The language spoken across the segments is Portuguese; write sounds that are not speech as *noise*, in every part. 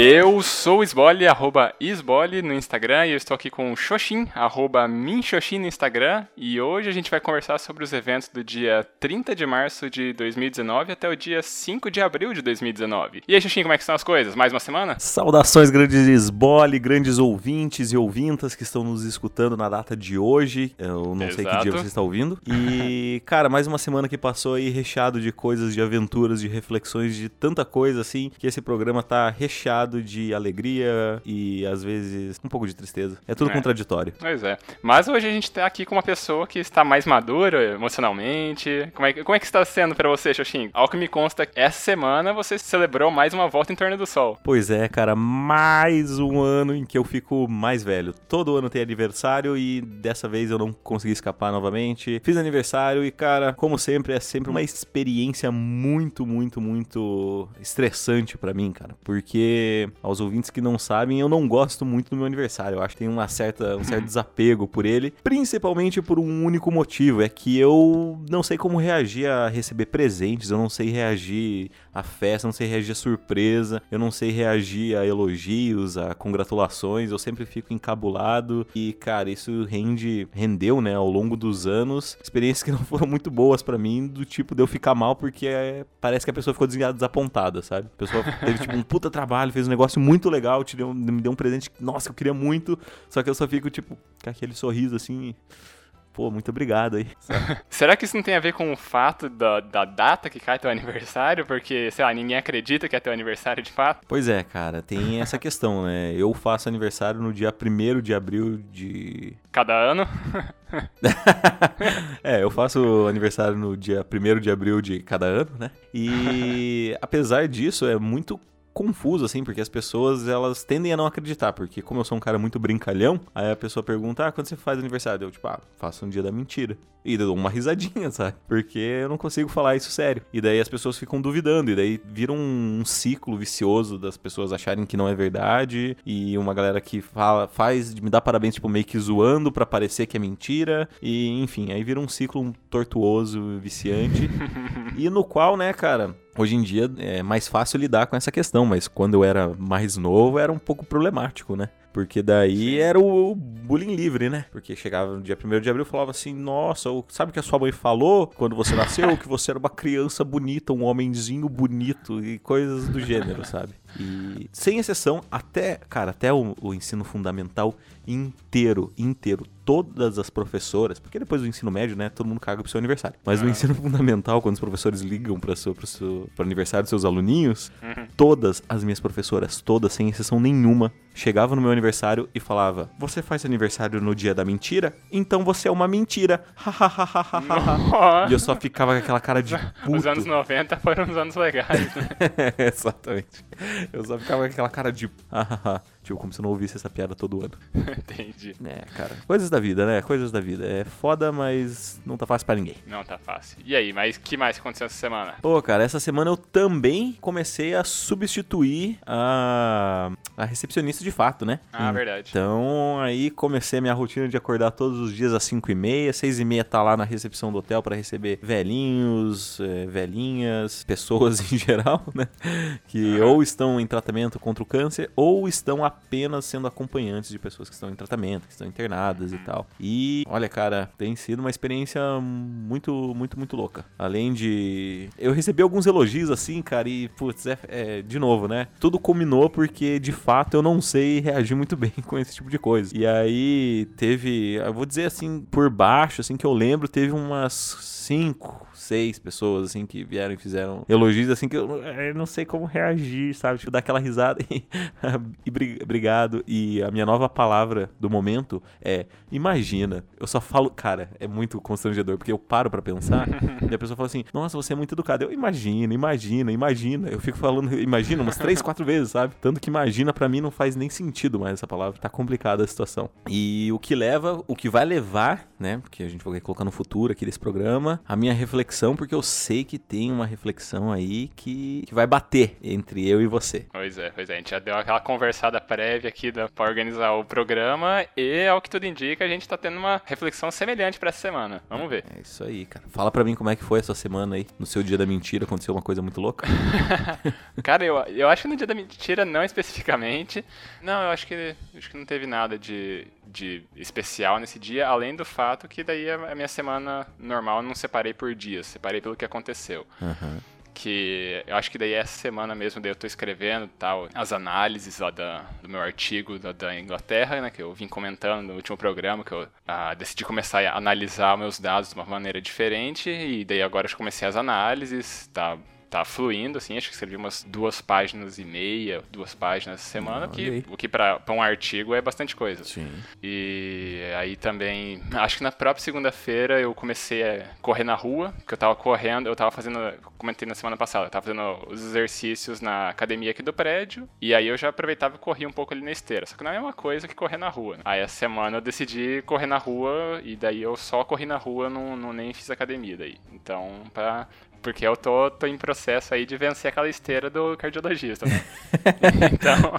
Eu sou o Sbole, arroba Sbole no Instagram, e eu estou aqui com o Xoxin, arroba Minxoxin no Instagram, e hoje a gente vai conversar sobre os eventos do dia 30 de março de 2019 até o dia 5 de abril de 2019. E aí, Xoxin, como é que estão as coisas? Mais uma semana? Saudações, grandes Sbole, grandes ouvintes e ouvintas que estão nos escutando na data de hoje. Eu não sei que dia você está ouvindo. E, *laughs* cara, mais uma semana que passou aí recheado de coisas, de aventuras, de reflexões, de tanta coisa assim, que esse programa tá recheado de alegria e às vezes um pouco de tristeza. É tudo é. contraditório. Pois é. Mas hoje a gente tá aqui com uma pessoa que está mais madura emocionalmente. Como é, como é que está sendo para você, Xoxin? Ao que me consta, essa semana você celebrou mais uma volta em torno do sol. Pois é, cara, mais um ano em que eu fico mais velho. Todo ano tem aniversário e dessa vez eu não consegui escapar novamente. Fiz aniversário e, cara, como sempre, é sempre uma experiência muito, muito, muito estressante para mim, cara. Porque aos ouvintes que não sabem, eu não gosto muito do meu aniversário. Eu acho que tem uma certa, um certo *laughs* desapego por ele, principalmente por um único motivo, é que eu não sei como reagir a receber presentes, eu não sei reagir à festa, eu não sei reagir à surpresa, eu não sei reagir a elogios, a congratulações, eu sempre fico encabulado e, cara, isso rende, rendeu, né, ao longo dos anos, experiências que não foram muito boas para mim, do tipo de eu ficar mal porque é, parece que a pessoa ficou desapontada, sabe? A pessoa teve tipo um puta trabalho, fez um negócio muito legal, te deu, me deu um presente que, nossa, eu queria muito, só que eu só fico, tipo, com aquele sorriso assim. Pô, muito obrigado aí. *laughs* Será que isso não tem a ver com o fato da, da data que cai teu *laughs* aniversário? Porque, sei lá, ninguém acredita que é teu aniversário de fato? Pois é, cara, tem essa *laughs* questão, né? Eu faço aniversário no dia 1 de abril de. Cada ano? é, eu faço aniversário no dia 1 de abril de cada ano, né? E apesar disso, é muito confuso, assim, porque as pessoas, elas tendem a não acreditar, porque como eu sou um cara muito brincalhão, aí a pessoa pergunta, ah, quando você faz aniversário? Eu, tipo, ah, faço um dia da mentira. E eu dou uma risadinha, *laughs* sabe? Porque eu não consigo falar isso sério. E daí as pessoas ficam duvidando, e daí vira um, um ciclo vicioso das pessoas acharem que não é verdade, e uma galera que fala, faz, me dá parabéns, tipo, meio que zoando para parecer que é mentira, e enfim, aí vira um ciclo tortuoso, viciante, *laughs* e no qual, né, cara, Hoje em dia é mais fácil lidar com essa questão, mas quando eu era mais novo era um pouco problemático, né? Porque daí Sim. era o bullying livre, né? Porque chegava no dia 1 de abril e falava assim: Nossa, sabe o que a sua mãe falou quando você nasceu? que você era uma criança bonita, um homenzinho bonito e coisas do gênero, sabe? E sem exceção, até, cara, até o, o ensino fundamental inteiro, inteiro, todas as professoras, porque depois do ensino médio, né, todo mundo caga pro seu aniversário. Mas no ensino fundamental, quando os professores ligam para seu, pro seu pro aniversário dos seus aluninhos, uhum. todas as minhas professoras, todas, sem exceção nenhuma, chegavam no meu aniversário e falava: "Você faz aniversário no dia da mentira? Então você é uma mentira". *laughs* e eu só ficava com aquela cara de puto. Os anos 90 foram os anos legais, né? *laughs* Exatamente. Eu só ficava com aquela cara de Tipo, como se eu não ouvisse essa piada todo ano. *laughs* Entendi. É, cara. Coisas da vida, né? Coisas da vida. É foda, mas não tá fácil pra ninguém. Não tá fácil. E aí, mas que mais aconteceu essa semana? Pô, cara, essa semana eu também comecei a substituir a, a recepcionista de fato, né? Ah, verdade. Então, aí comecei a minha rotina de acordar todos os dias às 5 e meia. 6 e meia tá lá na recepção do hotel para receber velhinhos, é, velhinhas, *laughs* pessoas em geral, né? Que ou estão em tratamento contra o câncer ou estão a apenas sendo acompanhantes de pessoas que estão em tratamento, que estão internadas e tal. E, olha, cara, tem sido uma experiência muito, muito, muito louca. Além de. Eu recebi alguns elogios assim, cara, e, putz, é, é de novo, né? Tudo combinou porque, de fato, eu não sei reagir muito *laughs* bem com esse tipo de coisa. E aí teve, eu vou dizer assim, por baixo, assim, que eu lembro, teve umas cinco seis pessoas, assim, que vieram e fizeram elogios, assim, que eu, eu não sei como reagir, sabe? Tipo, dar aquela risada *laughs* e, e obrigado. E a minha nova palavra do momento é imagina. Eu só falo, cara, é muito constrangedor, porque eu paro para pensar *laughs* e a pessoa fala assim, nossa, você é muito educado. Eu imagina, imagina, imagina. Eu fico falando, imagina umas três, quatro vezes, sabe? Tanto que imagina para mim não faz nem sentido mais essa palavra. Tá complicada a situação. E o que leva, o que vai levar, né? Porque a gente vai colocar no futuro aqui desse programa, a minha reflexão porque eu sei que tem uma reflexão aí que, que vai bater entre eu e você. Pois é, pois é. A gente já deu aquela conversada prévia breve aqui para organizar o programa e, ao que tudo indica, a gente tá tendo uma reflexão semelhante para essa semana. Vamos ver. É isso aí, cara. Fala para mim como é que foi essa semana aí. No seu dia da mentira aconteceu uma coisa muito louca? *laughs* cara, eu, eu acho que no dia da mentira não especificamente. Não, eu acho que, acho que não teve nada de, de especial nesse dia, além do fato que daí a minha semana normal não separei por dias, separei pelo que aconteceu. Uhum que eu acho que daí essa semana mesmo daí eu tô escrevendo tal as análises lá da, do meu artigo da, da, Inglaterra, né, que eu vim comentando no último programa, que eu ah, decidi começar a analisar meus dados de uma maneira diferente e daí agora eu comecei as análises, tá tá fluindo, assim, acho que escrevi umas duas páginas e meia, duas páginas essa semana, o que, o que para um artigo é bastante coisa. Sim. E aí também, acho que na própria segunda-feira eu comecei a correr na rua, que eu tava correndo, eu tava fazendo, comentei na semana passada, eu tava fazendo os exercícios na academia aqui do prédio, e aí eu já aproveitava e corria um pouco ali na esteira, só que não é uma coisa que correr na rua. Né? Aí essa semana eu decidi correr na rua, e daí eu só corri na rua, não, não nem fiz academia daí. Então, pra porque eu tô, tô em processo aí de vencer aquela esteira do cardiologista. Né? *laughs* então,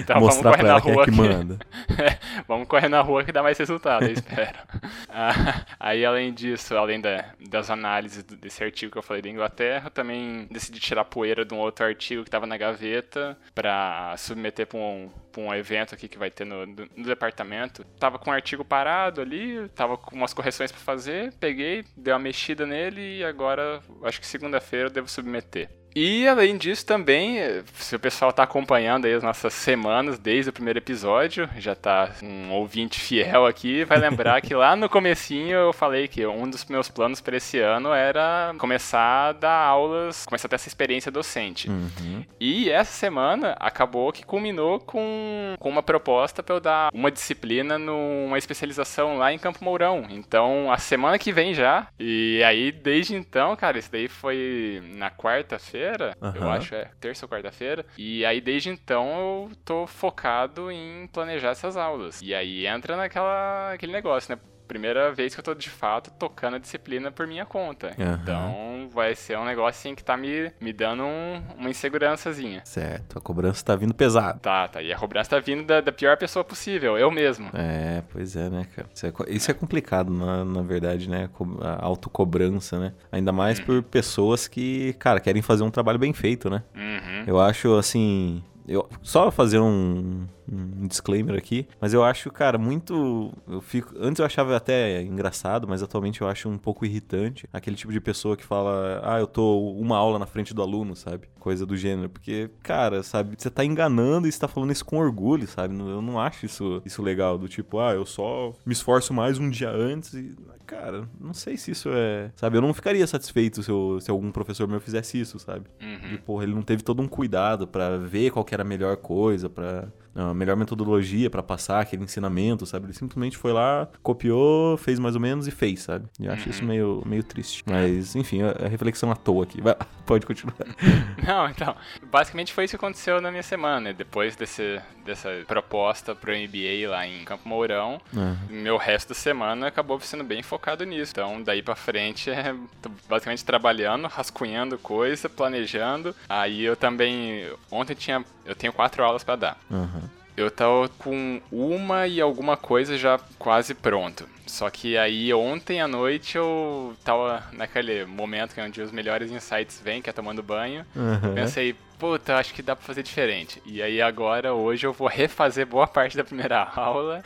então vamos correr na rua. Que, que manda. *laughs* é, vamos correr na rua que dá mais resultado, eu espero. *laughs* ah, aí, além disso, além da, das análises desse artigo que eu falei da Inglaterra, também decidi tirar poeira de um outro artigo que estava na gaveta para submeter para um, um evento aqui que vai ter no, no departamento. Tava com um artigo parado ali, tava com umas correções para fazer, peguei, dei uma mexida nele e agora acho que segunda-feira eu devo submeter. E além disso também, se o pessoal está acompanhando aí as nossas semanas desde o primeiro episódio, já está um ouvinte fiel aqui, vai lembrar que lá no comecinho eu falei que um dos meus planos para esse ano era começar a dar aulas, começar a ter essa experiência docente. Uhum. E essa semana acabou que culminou com, com uma proposta para eu dar uma disciplina numa especialização lá em Campo Mourão. Então, a semana que vem já, e aí desde então, cara, isso daí foi na quarta-feira quarta-feira, uhum. eu acho, é terça ou quarta-feira. E aí desde então eu tô focado em planejar essas aulas. E aí entra naquela aquele negócio, né? primeira vez que eu tô de fato tocando a disciplina por minha conta. Uhum. Então vai ser um negócio assim que tá me, me dando um, uma insegurançazinha. Certo, a cobrança tá vindo pesada. Tá, tá. E a cobrança tá vindo da, da pior pessoa possível, eu mesmo. É, pois é, né, cara? Isso é, isso é complicado, na, na verdade, né? A autocobrança, né? Ainda mais uhum. por pessoas que, cara, querem fazer um trabalho bem feito, né? Uhum. Eu acho, assim, eu, só fazer um, um, disclaimer aqui, mas eu acho, cara, muito. Eu fico. Antes eu achava até engraçado, mas atualmente eu acho um pouco irritante aquele tipo de pessoa que fala, ah, eu tô uma aula na frente do aluno, sabe? Coisa do gênero. Porque, cara, sabe, você tá enganando e você tá falando isso com orgulho, sabe? Eu não acho isso, isso legal. Do tipo, ah, eu só me esforço mais um dia antes e. Cara, não sei se isso é. Sabe, eu não ficaria satisfeito se, eu, se algum professor meu fizesse isso, sabe? Uhum. E, porra, ele não teve todo um cuidado para ver qual que era a melhor coisa, para a melhor metodologia para passar aquele ensinamento, sabe? Ele simplesmente foi lá, copiou, fez mais ou menos e fez, sabe? E acho uhum. isso meio, meio triste. Mas, enfim, a, a reflexão à toa aqui. Vai, *laughs* pode continuar. *laughs* Não, então, basicamente foi isso que aconteceu na minha semana. Né? Depois desse, dessa proposta pro MBA lá em Campo Mourão, uhum. meu resto da semana acabou sendo bem focado nisso. Então, daí para frente, é, tô basicamente trabalhando, rascunhando coisa, planejando. Aí eu também, ontem tinha, eu tenho quatro aulas para dar. Uhum. Eu tava com uma e alguma coisa já quase pronto. Só que aí ontem à noite eu tava naquele momento que é onde os melhores insights vêm, que é tomando banho. Uhum. Pensei, puta, acho que dá pra fazer diferente. E aí agora, hoje, eu vou refazer boa parte da primeira *laughs* aula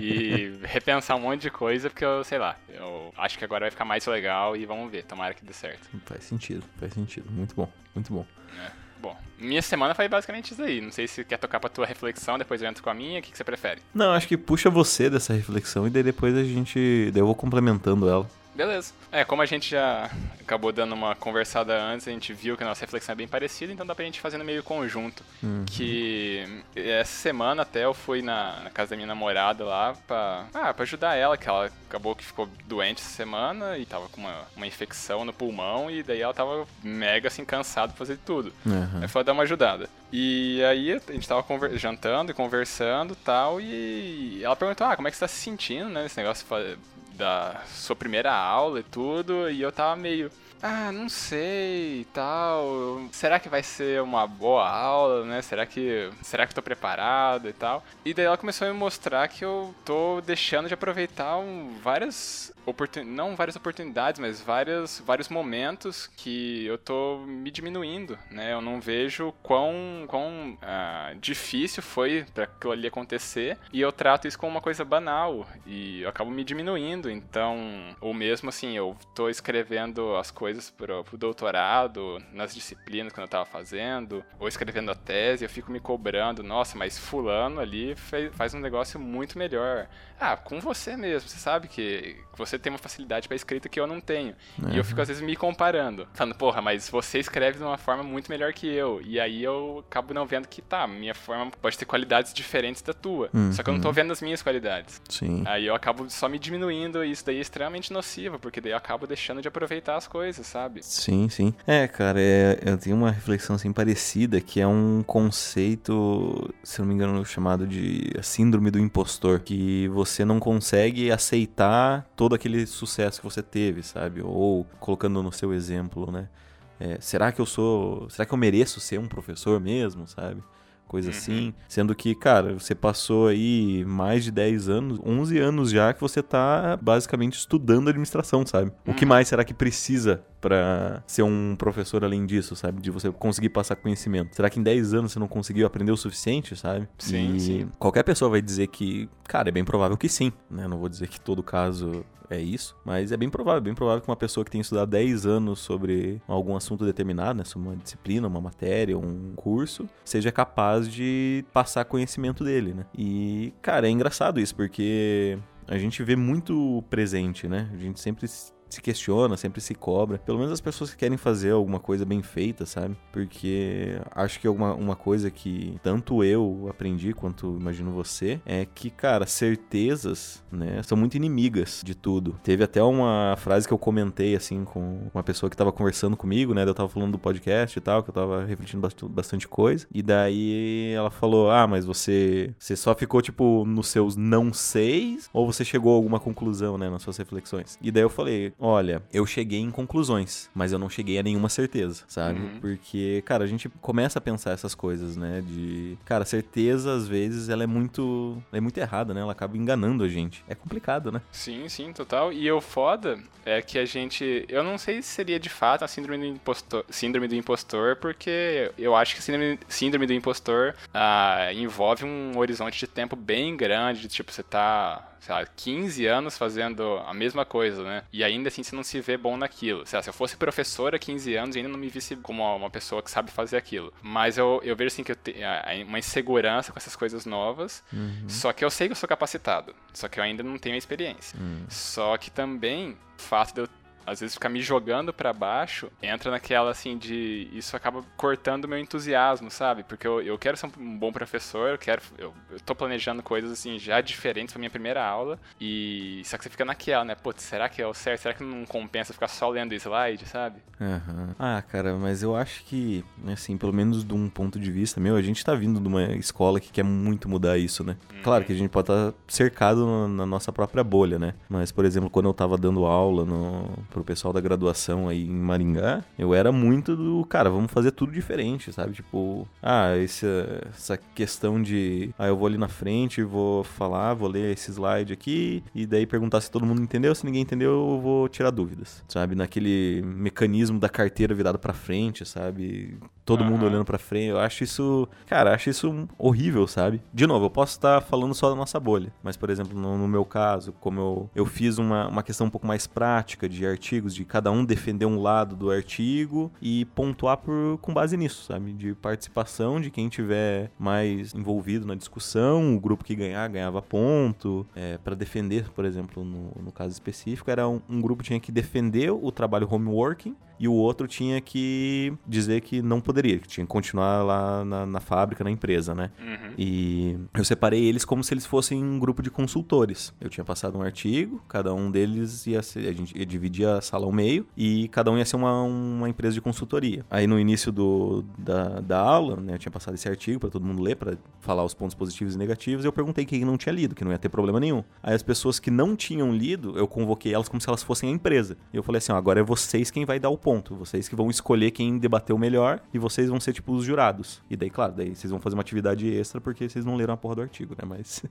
e repensar um monte de coisa, porque eu, sei lá, eu acho que agora vai ficar mais legal e vamos ver, tomara que dê certo. Faz sentido, faz sentido. Muito bom, muito bom. É. Bom, minha semana foi basicamente isso aí. Não sei se quer tocar pra tua reflexão, depois eu entro com a minha. O que, que você prefere? Não, acho que puxa você dessa reflexão e daí depois a gente. Daí eu vou complementando ela. Beleza. É, como a gente já acabou dando uma conversada antes, a gente viu que a nossa reflexão é bem parecida, então dá pra gente fazer no meio conjunto. Uhum. Que essa semana até eu fui na, na, casa da minha namorada lá pra, ah, pra ajudar ela, que ela acabou que ficou doente essa semana e tava com uma, uma infecção no pulmão e daí ela tava mega assim cansada de fazer tudo. Uhum. Aí foi dar uma ajudada. E aí a gente tava jantando e conversando tal, e ela perguntou, ah, como é que você tá se sentindo, né, nesse negócio da sua primeira aula e tudo, e eu tava meio. Ah, não sei tal. Será que vai ser uma boa aula, né? Será que, será que eu tô preparado e tal? E daí ela começou a me mostrar que eu tô deixando de aproveitar um, várias oportun... não várias oportunidades, mas várias, vários momentos que eu tô me diminuindo, né? Eu não vejo quão, quão ah, difícil foi para aquilo ali acontecer e eu trato isso como uma coisa banal e eu acabo me diminuindo. Então, ou mesmo assim, eu tô escrevendo as coisas pro, pro doutorado, nas disciplinas que eu tava fazendo, ou escrevendo a tese, eu fico me cobrando, nossa, mas fulano ali fez, faz um negócio muito melhor. Ah, com você mesmo, você sabe que você tem uma facilidade para escrita que eu não tenho. E eu fico às vezes me comparando, falando, porra, mas você escreve de uma forma muito melhor que eu. E aí eu acabo não vendo que tá, minha forma pode ter qualidades diferentes da tua. Uhum. Só que eu não tô uhum. vendo as minhas qualidades. Sim. Aí eu acabo só me diminuindo e isso daí é extremamente nocivo, porque daí eu acabo deixando de aproveitar as coisas, sabe? Sim, sim. É, cara, é, eu tenho uma reflexão assim parecida que é um conceito, se não me engano, chamado de síndrome do impostor, que você não consegue aceitar todo aquele sucesso que você teve, sabe? Ou colocando no seu exemplo, né? É, será que eu sou. Será que eu mereço ser um professor mesmo, sabe? Coisa uhum. assim. Sendo que, cara, você passou aí mais de 10 anos, 11 anos já que você tá basicamente estudando administração, sabe? O que uhum. mais será que precisa para ser um professor além disso, sabe? De você conseguir passar conhecimento. Será que em 10 anos você não conseguiu aprender o suficiente, sabe? Sim, e sim. qualquer pessoa vai dizer que, cara, é bem provável que sim, né? Não vou dizer que todo caso é isso, mas é bem provável, bem provável que uma pessoa que tenha estudado 10 anos sobre algum assunto determinado, né, sobre uma disciplina, uma matéria, um curso, seja capaz de passar conhecimento dele, né? E, cara, é engraçado isso, porque a gente vê muito presente, né? A gente sempre se questiona, sempre se cobra. Pelo menos as pessoas que querem fazer alguma coisa bem feita, sabe? Porque acho que alguma uma coisa que tanto eu aprendi quanto imagino você é que, cara, certezas, né, são muito inimigas de tudo. Teve até uma frase que eu comentei assim com uma pessoa que tava conversando comigo, né? Eu tava falando do podcast e tal, que eu tava refletindo bastante coisa. E daí ela falou: "Ah, mas você você só ficou tipo nos seus não seis ou você chegou a alguma conclusão, né, nas suas reflexões?" E daí eu falei: olha, eu cheguei em conclusões, mas eu não cheguei a nenhuma certeza, sabe? Uhum. Porque, cara, a gente começa a pensar essas coisas, né? De, cara, certeza às vezes ela é muito, é muito errada, né? Ela acaba enganando a gente. É complicado, né? Sim, sim, total. E o foda é que a gente, eu não sei se seria de fato a síndrome do impostor, síndrome do impostor, porque eu acho que a síndrome, síndrome do impostor ah, envolve um horizonte de tempo bem grande, tipo, você tá sei lá, 15 anos fazendo a mesma coisa, né? E ainda assim você não se vê bom naquilo. Sei lá, se eu fosse professor há 15 anos, ainda não me visse como uma pessoa que sabe fazer aquilo. Mas eu, eu vejo assim que eu tenho uma insegurança com essas coisas novas. Uhum. Só que eu sei que eu sou capacitado. Só que eu ainda não tenho a experiência. Uhum. Só que também o fato de eu às vezes ficar me jogando para baixo, entra naquela assim de. Isso acaba cortando meu entusiasmo, sabe? Porque eu, eu quero ser um bom professor, eu quero. Eu, eu tô planejando coisas assim já diferentes pra minha primeira aula. E. Só que você fica naquela, né? Putz, será que é o certo? Será que não compensa ficar só lendo slide, sabe? Uhum. Ah, cara, mas eu acho que, assim, pelo menos de um ponto de vista meu, a gente tá vindo de uma escola que quer muito mudar isso, né? Uhum. Claro que a gente pode estar tá cercado na nossa própria bolha, né? Mas, por exemplo, quando eu tava dando aula no pro pessoal da graduação aí em Maringá, eu era muito do, cara, vamos fazer tudo diferente, sabe? Tipo, ah, esse, essa questão de, ah, eu vou ali na frente, vou falar, vou ler esse slide aqui, e daí perguntar se todo mundo entendeu, se ninguém entendeu, eu vou tirar dúvidas, sabe? Naquele mecanismo da carteira virado para frente, sabe? Todo uhum. mundo olhando para frente, eu acho isso, cara, acho isso horrível, sabe? De novo, eu posso estar falando só da nossa bolha, mas, por exemplo, no, no meu caso, como eu, eu fiz uma, uma questão um pouco mais prática de artigos, de cada um defender um lado do artigo e pontuar por, com base nisso, sabe? De participação de quem tiver mais envolvido na discussão, o grupo que ganhar ganhava ponto. É, para defender, por exemplo, no, no caso específico, era um, um grupo tinha que defender o trabalho homeworking e o outro tinha que dizer que não poderia, que tinha que continuar lá na, na fábrica, na empresa, né? Uhum. E eu separei eles como se eles fossem um grupo de consultores. Eu tinha passado um artigo, cada um deles ia ser, a gente ia dividir cada sala ao meio e cada um ia ser uma, uma empresa de consultoria. Aí no início do, da, da aula, né, eu tinha passado esse artigo para todo mundo ler, para falar os pontos positivos e negativos, e eu perguntei quem não tinha lido, que não ia ter problema nenhum. Aí as pessoas que não tinham lido, eu convoquei elas como se elas fossem a empresa. E eu falei assim, ó, agora é vocês quem vai dar o ponto, vocês que vão escolher quem debateu melhor e vocês vão ser tipo os jurados. E daí, claro, daí vocês vão fazer uma atividade extra porque vocês não leram a porra do artigo, né? Mas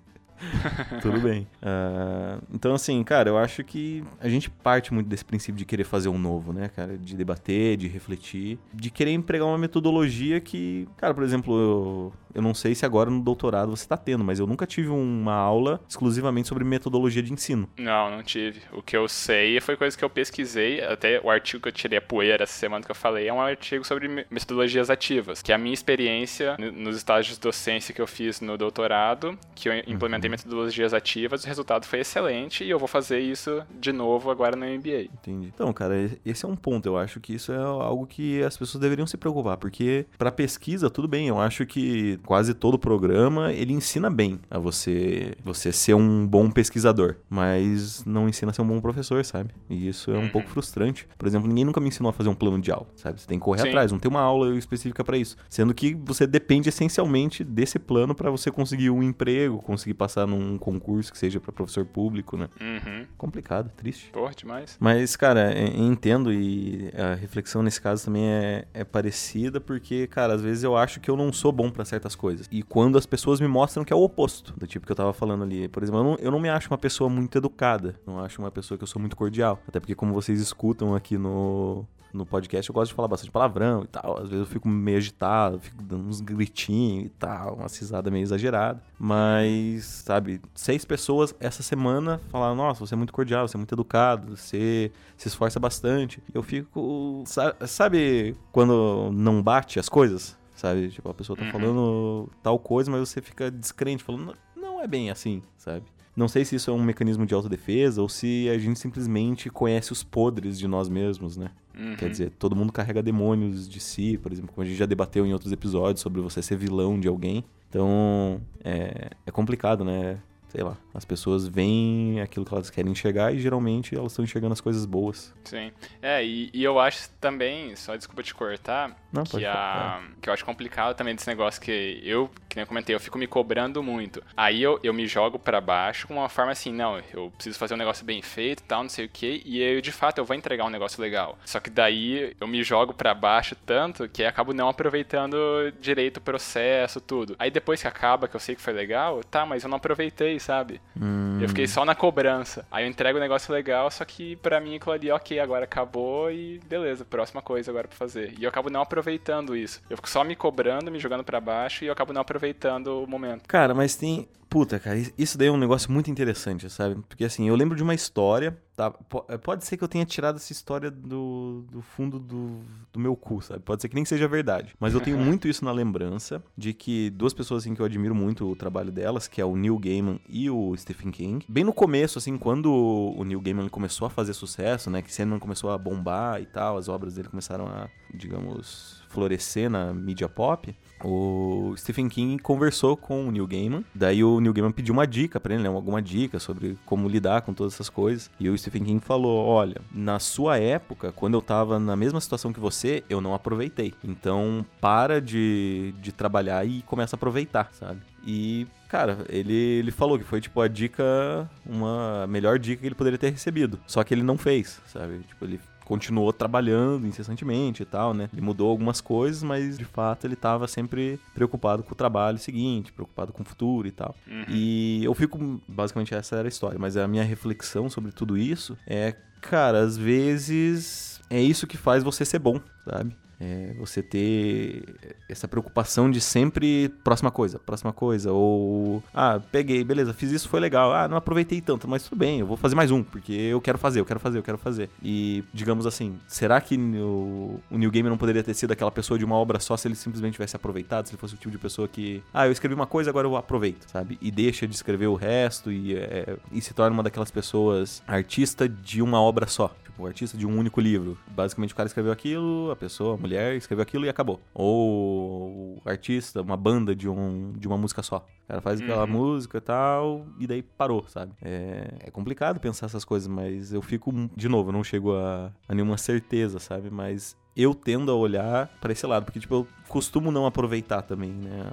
*laughs* tudo bem. Uh, *laughs* então, assim, cara, eu acho que a gente parte muito desse princípio de querer fazer um novo, né, cara? De debater, de refletir, de querer empregar uma metodologia que, cara, por exemplo, eu, eu não sei se agora no doutorado você está tendo, mas eu nunca tive uma aula exclusivamente sobre metodologia de ensino. Não, não tive. O que eu sei foi coisa que eu pesquisei, até o artigo que eu tirei a poeira essa semana que eu falei é um artigo sobre metodologias ativas, que é a minha experiência nos estágios de docência que eu fiz no doutorado, que eu implementei uhum. metodologias ativas, o resultado foi excelente e eu vou fazer isso de novo agora no MBA. Entendi. Então, cara, esse é um ponto. Eu acho que isso é algo que as pessoas deveriam se preocupar, porque para pesquisa, tudo bem. Eu acho que quase todo programa ele ensina bem a você você ser um bom pesquisador, mas não ensina a ser um bom professor, sabe? E isso é um pouco uhum. frustrante. Por exemplo, ninguém nunca me ensinou a fazer um plano de aula, sabe? Você tem que correr Sim. atrás, não tem uma aula específica para isso, sendo que você depende essencialmente desse plano para você conseguir um emprego, conseguir passar num concurso que seja para professor público, né? Uhum. Complicado, triste. Porra, demais. Mas, cara, entendo e a reflexão nesse caso também é, é parecida porque, cara, às vezes eu acho que eu não sou bom para certas coisas. E quando as pessoas me mostram que é o oposto, do tipo que eu tava falando ali. Por exemplo, eu não, eu não me acho uma pessoa muito educada, não acho uma pessoa que eu sou muito cordial. Até porque, como vocês escutam aqui no, no podcast, eu gosto de falar bastante palavrão e tal. Às vezes eu fico meio agitado, fico dando uns gritinhos e tal, uma cisada meio exagerada. Mas, sabe, seis pessoas essa semana falaram: Nossa, você é muito cordial, você é muito educado, você se esforça bastante. Eu fico. Sabe quando não bate as coisas? Sabe? Tipo, a pessoa tá uhum. falando tal coisa, mas você fica descrente, falando: Não é bem assim, sabe? Não sei se isso é um mecanismo de autodefesa ou se a gente simplesmente conhece os podres de nós mesmos, né? Uhum. Quer dizer, todo mundo carrega demônios de si, por exemplo, como a gente já debateu em outros episódios sobre você ser vilão de alguém. Então, é, é complicado, né? Sei lá, as pessoas veem aquilo que elas querem enxergar e geralmente elas estão enxergando as coisas boas. Sim. É, e, e eu acho também, só desculpa te cortar, Não, que, a, que eu acho complicado também desse negócio que eu, que nem eu comentei, eu fico me cobrando muito. Aí eu, eu me jogo para baixo com uma forma assim, não, eu preciso fazer um negócio bem feito tal, não sei o que, e eu de fato eu vou entregar um negócio legal. Só que daí eu me jogo para baixo tanto que acabo não aproveitando direito o processo, tudo. Aí depois que acaba, que eu sei que foi legal, tá, mas eu não aproveitei, sabe? Hum. Eu fiquei só na cobrança. Aí eu entrego o um negócio legal, só que pra mim aquilo ali, ok, agora acabou e beleza, próxima coisa agora pra fazer. E eu acabo não aproveitando isso. Eu fico só me cobrando, me jogando para baixo e eu acabo não aproveitando o momento. Cara, mas tem. Puta, cara, isso daí é um negócio muito interessante, sabe? Porque assim, eu lembro de uma história, tá? Eh, pode ser que eu tenha tirado essa história do, do fundo do, do meu cu, sabe? Pode ser que nem seja verdade. Mas eu tenho *laughs* muito isso na lembrança de que duas pessoas assim que eu admiro muito o trabalho delas, que é o Neil Gaiman e o Stephen King. Bem no começo, assim, quando o Neil Gaiman começou a fazer sucesso, né? Que Sandman começou a bombar e tal, as obras dele começaram a, digamos, florescer na mídia pop o Stephen King conversou com o Neil Gaiman. Daí o Neil Gaiman pediu uma dica para ele, né? alguma dica sobre como lidar com todas essas coisas. E o Stephen King falou: Olha, na sua época, quando eu tava na mesma situação que você, eu não aproveitei. Então para de, de trabalhar e começa a aproveitar, sabe? E, cara, ele, ele falou que foi, tipo, a dica, uma melhor dica que ele poderia ter recebido. Só que ele não fez, sabe? Tipo, ele continuou trabalhando incessantemente e tal, né? Ele mudou algumas coisas, mas de fato ele estava sempre preocupado com o trabalho seguinte, preocupado com o futuro e tal. Uhum. E eu fico, basicamente essa era a história, mas a minha reflexão sobre tudo isso é, cara, às vezes é isso que faz você ser bom, sabe? É você ter essa preocupação de sempre próxima coisa, próxima coisa. Ou, ah, peguei, beleza, fiz isso, foi legal. Ah, não aproveitei tanto, mas tudo bem, eu vou fazer mais um, porque eu quero fazer, eu quero fazer, eu quero fazer. E, digamos assim, será que o, o New Game não poderia ter sido aquela pessoa de uma obra só se ele simplesmente tivesse aproveitado? Se ele fosse o tipo de pessoa que, ah, eu escrevi uma coisa, agora eu aproveito, sabe? E deixa de escrever o resto e, é, e se torna uma daquelas pessoas artista de uma obra só. Tipo, o artista de um único livro. Basicamente o cara escreveu aquilo, a pessoa, a mulher, escreveu aquilo e acabou. Ou o artista, uma banda de, um, de uma música só. O cara faz aquela Uhum. música e tal, e daí parou, sabe? É, é complicado pensar essas coisas, mas eu fico, de novo, eu não chego a, a nenhuma certeza, sabe? Mas eu tendo a olhar pra esse lado, porque, tipo, eu costumo não aproveitar também, né,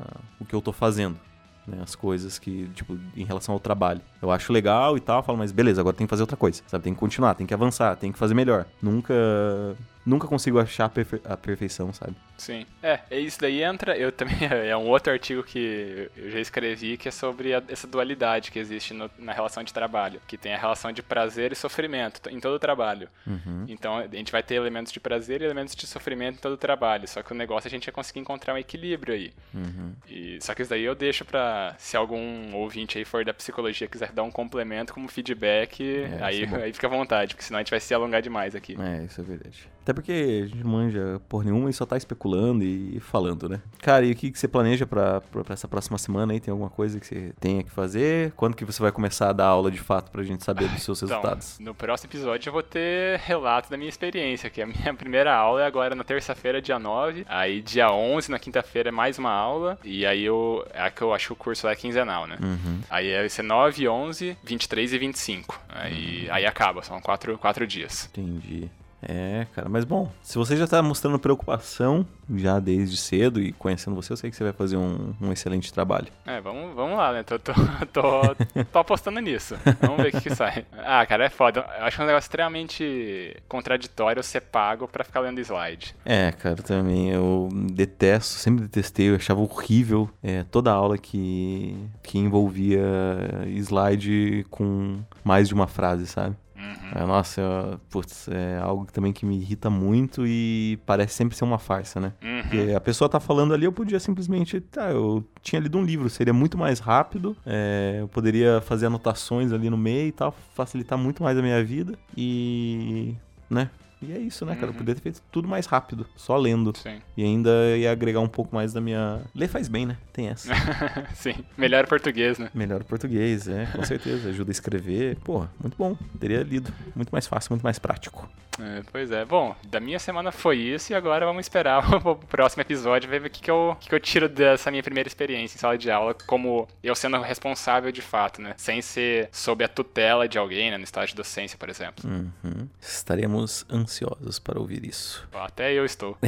o que eu tô fazendo né, as coisas que, tipo, em relação ao trabalho. Eu acho legal e tal, falo, mas beleza, agora tem que fazer outra coisa, sabe? Tem que continuar, tem que avançar, tem que fazer melhor. Nunca, nunca consigo achar a, perfe- a perfeição, sabe? Sim. É, e isso daí entra. Eu também. *laughs* É um outro artigo que eu já escrevi que é sobre a- essa dualidade que existe no- na relação de trabalho. Que tem a relação de prazer e sofrimento em todo o trabalho. Uhum. Então a gente vai ter elementos de prazer e elementos de sofrimento em todo o trabalho. Só que o negócio é a gente é conseguir encontrar um equilíbrio aí. Uhum. E, só que isso daí eu deixo pra. Se algum ouvinte aí for da psicologia quiser dar um complemento como feedback, É, aí, isso é aí fica à vontade, porque senão a gente vai se alongar demais aqui. É, isso é verdade. Até porque a gente não manja porra nenhuma e só tá especulando e falando, né? Cara, e o que, que você planeja pra essa próxima semana aí? Tem alguma coisa que você tenha que fazer? Quando que você vai começar a dar aula de fato pra gente saber dos seus Então, resultados? no próximo episódio eu vou ter relato da minha experiência, que a minha *laughs* primeira aula é agora na terça-feira, dia 9. Aí dia 11, na quinta-feira, é mais uma aula. E aí eu, é que eu acho que o curso lá é quinzenal, né? Uhum. Aí vai ser 9, 11, 23 e 25. Aí, aí acaba, são quatro, quatro dias. Entendi. É, cara, mas bom, se você já tá mostrando preocupação já desde cedo e conhecendo você, eu sei que você vai fazer um, um excelente trabalho. É, vamos, vamos lá, né? Tô, tô, *laughs* tô, tô apostando nisso. Vamos ver o que, que sai. Ah, cara, é foda. Eu acho um negócio extremamente contraditório ser pago pra ficar lendo slide. É, cara, também eu detesto, sempre detestei, eu achava horrível é, toda aula que, que envolvia slide com mais de uma frase, sabe? Uhum. É, nossa, eu- putz, é algo também que me irrita muito e parece sempre ser uma farsa, né? Uhum. Porque a pessoa tá falando ali, eu podia simplesmente. Tá, eu tinha lido um livro, seria muito mais rápido. é, eu poderia fazer anotações ali no meio e tal, facilitar muito mais a minha vida. E. né? E é isso, né, cara? Eu Uhum. poderia ter feito tudo mais rápido, só lendo. Sim. E ainda ia agregar um pouco mais da minha. Ler faz bem, né? Tem essa. *laughs* Sim. Melhor português, né? Melhor português, é, com certeza. Ajuda a escrever. Porra, muito bom. Teria lido. Muito mais fácil, muito mais prático. É, pois é. Bom, da minha semana foi isso e agora vamos esperar *laughs* o próximo episódio ver o que, que, eu, que, que eu tiro dessa minha primeira experiência em sala de aula, como eu sendo responsável de fato, né? Sem ser sob a tutela de alguém, né? No estágio de docência, por exemplo. Uhum. Estaremos ansiosos para ouvir isso. Até eu estou. *laughs*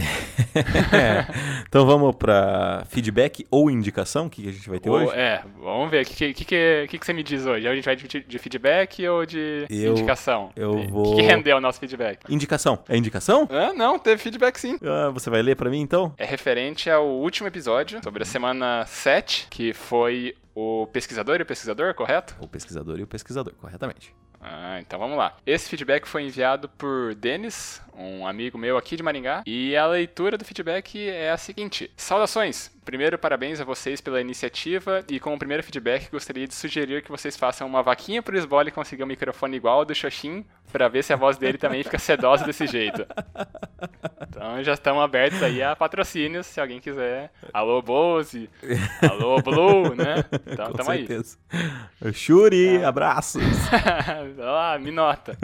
É. Então vamos pra feedback ou indicação, o que a gente vai ter Ou- hoje? é, vamos ver. O que, que, que, que, você me diz hoje? A gente vai de, de feedback ou de Eu- indicação? eu O que vou- que rendeu o nosso feedback? Indicação. É indicação? Ah, não, teve feedback sim. Ah, você vai ler pra mim então? É referente ao último episódio, sobre a semana 7, que foi o pesquisador e o pesquisador, correto? O pesquisador e o pesquisador, corretamente. Ah, então vamos lá. Esse feedback foi enviado por Denis, um amigo meu aqui de Maringá, e a leitura do feedback é a seguinte: Saudações! Primeiro, parabéns a vocês pela iniciativa, e como primeiro feedback, gostaria de sugerir que vocês façam uma vaquinha pro Sbole conseguir um microfone igual ao do Xoxin, pra ver se a voz dele também fica sedosa desse jeito. Então já estamos abertos aí a patrocínios, se alguém quiser. Alô, Bose, alô, Blue, né? Então tamo aí. certeza. Shuri, abraços. *laughs* ah, me nota.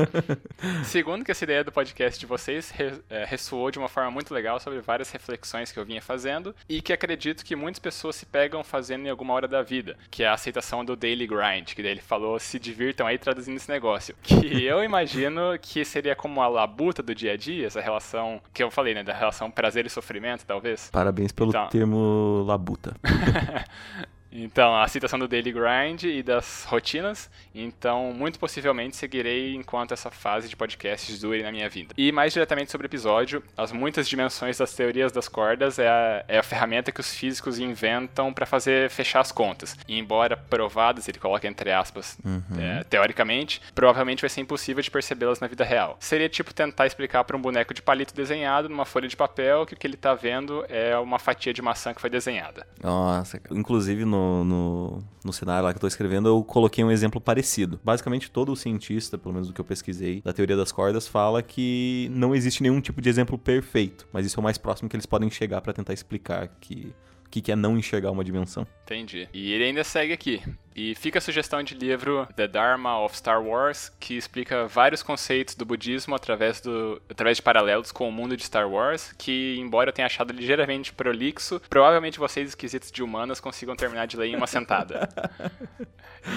Segundo que essa ideia do podcast de vocês é, ressoou de uma forma muito legal sobre várias reflexões que eu vinha fazendo e que acredito que muitas pessoas se pegam fazendo em alguma hora da vida, que é a aceitação do daily grind, que daí ele falou se divirtam aí traduzindo esse negócio. *laughs* Que eu imagino que seria como a labuta do dia a dia, essa relação que eu falei, né, da relação prazer e sofrimento, talvez. Parabéns pelo Então. termo labuta. *laughs* Então, a citação do daily grind e das rotinas. Então, muito possivelmente seguirei enquanto essa fase de podcasts dure na minha vida. E mais diretamente sobre o episódio, as muitas dimensões das teorias das cordas é a, é a ferramenta que os físicos inventam para fazer fechar as contas. E embora provadas, ele coloca entre aspas, é, teoricamente, provavelmente vai ser impossível de percebê-las na vida real. Seria tipo tentar explicar para um boneco de palito desenhado numa folha de papel que o que ele tá vendo é uma fatia de maçã que foi desenhada. Nossa, inclusive no, no, no cenário lá que eu tô escrevendo, eu coloquei um exemplo parecido. Basicamente, todo cientista, pelo menos do que eu pesquisei, da teoria das cordas, fala que não existe nenhum tipo de exemplo perfeito, mas isso é o mais próximo que eles podem chegar pra tentar explicar que o que, que é não enxergar uma dimensão. Entendi. E ele ainda segue aqui. E fica a sugestão de livro The Dharma of Star Wars, que explica vários conceitos do budismo através, do, através de paralelos com o mundo de Star Wars, que, embora eu tenha achado ligeiramente prolixo, provavelmente vocês, esquisitos de humanas, consigam terminar de ler em uma sentada.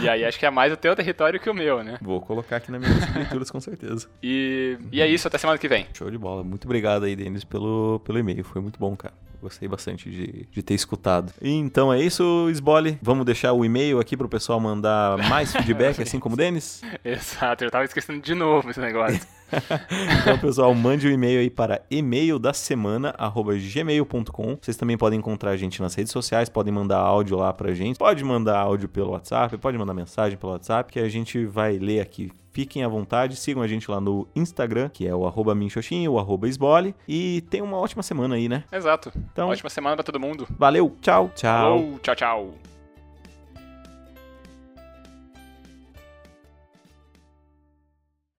e aí acho que é mais o teu território que o meu, né? Vou colocar aqui na minha lista de leituras, com certeza. E, e é isso, até semana que vem. Show de bola. Muito obrigado aí, Denis, pelo, pelo e-mail. Foi muito bom, cara. Gostei bastante de, de ter escutado. Então é isso, Sbole. Vamos deixar o e-mail aqui pro pessoal mandar mais *laughs* feedback, assim como o Denis? Exato, eu tava esquecendo de novo esse negócio. *laughs* então, pessoal, mande o um e-mail aí para e-maildasemana@gmail.com. Vocês também podem encontrar a gente nas redes sociais, podem mandar áudio lá pra gente. Pode mandar áudio pelo WhatsApp, pode mandar mensagem pelo WhatsApp que a gente vai ler aqui Fiquem à vontade, sigam a gente lá no Instagram, que é o arroba Minxoxin, o arroba Esbole. E tenham uma ótima semana aí, né? Exato. Então, ótima semana pra todo mundo. Valeu, tchau, tchau. Falou, tchau, tchau.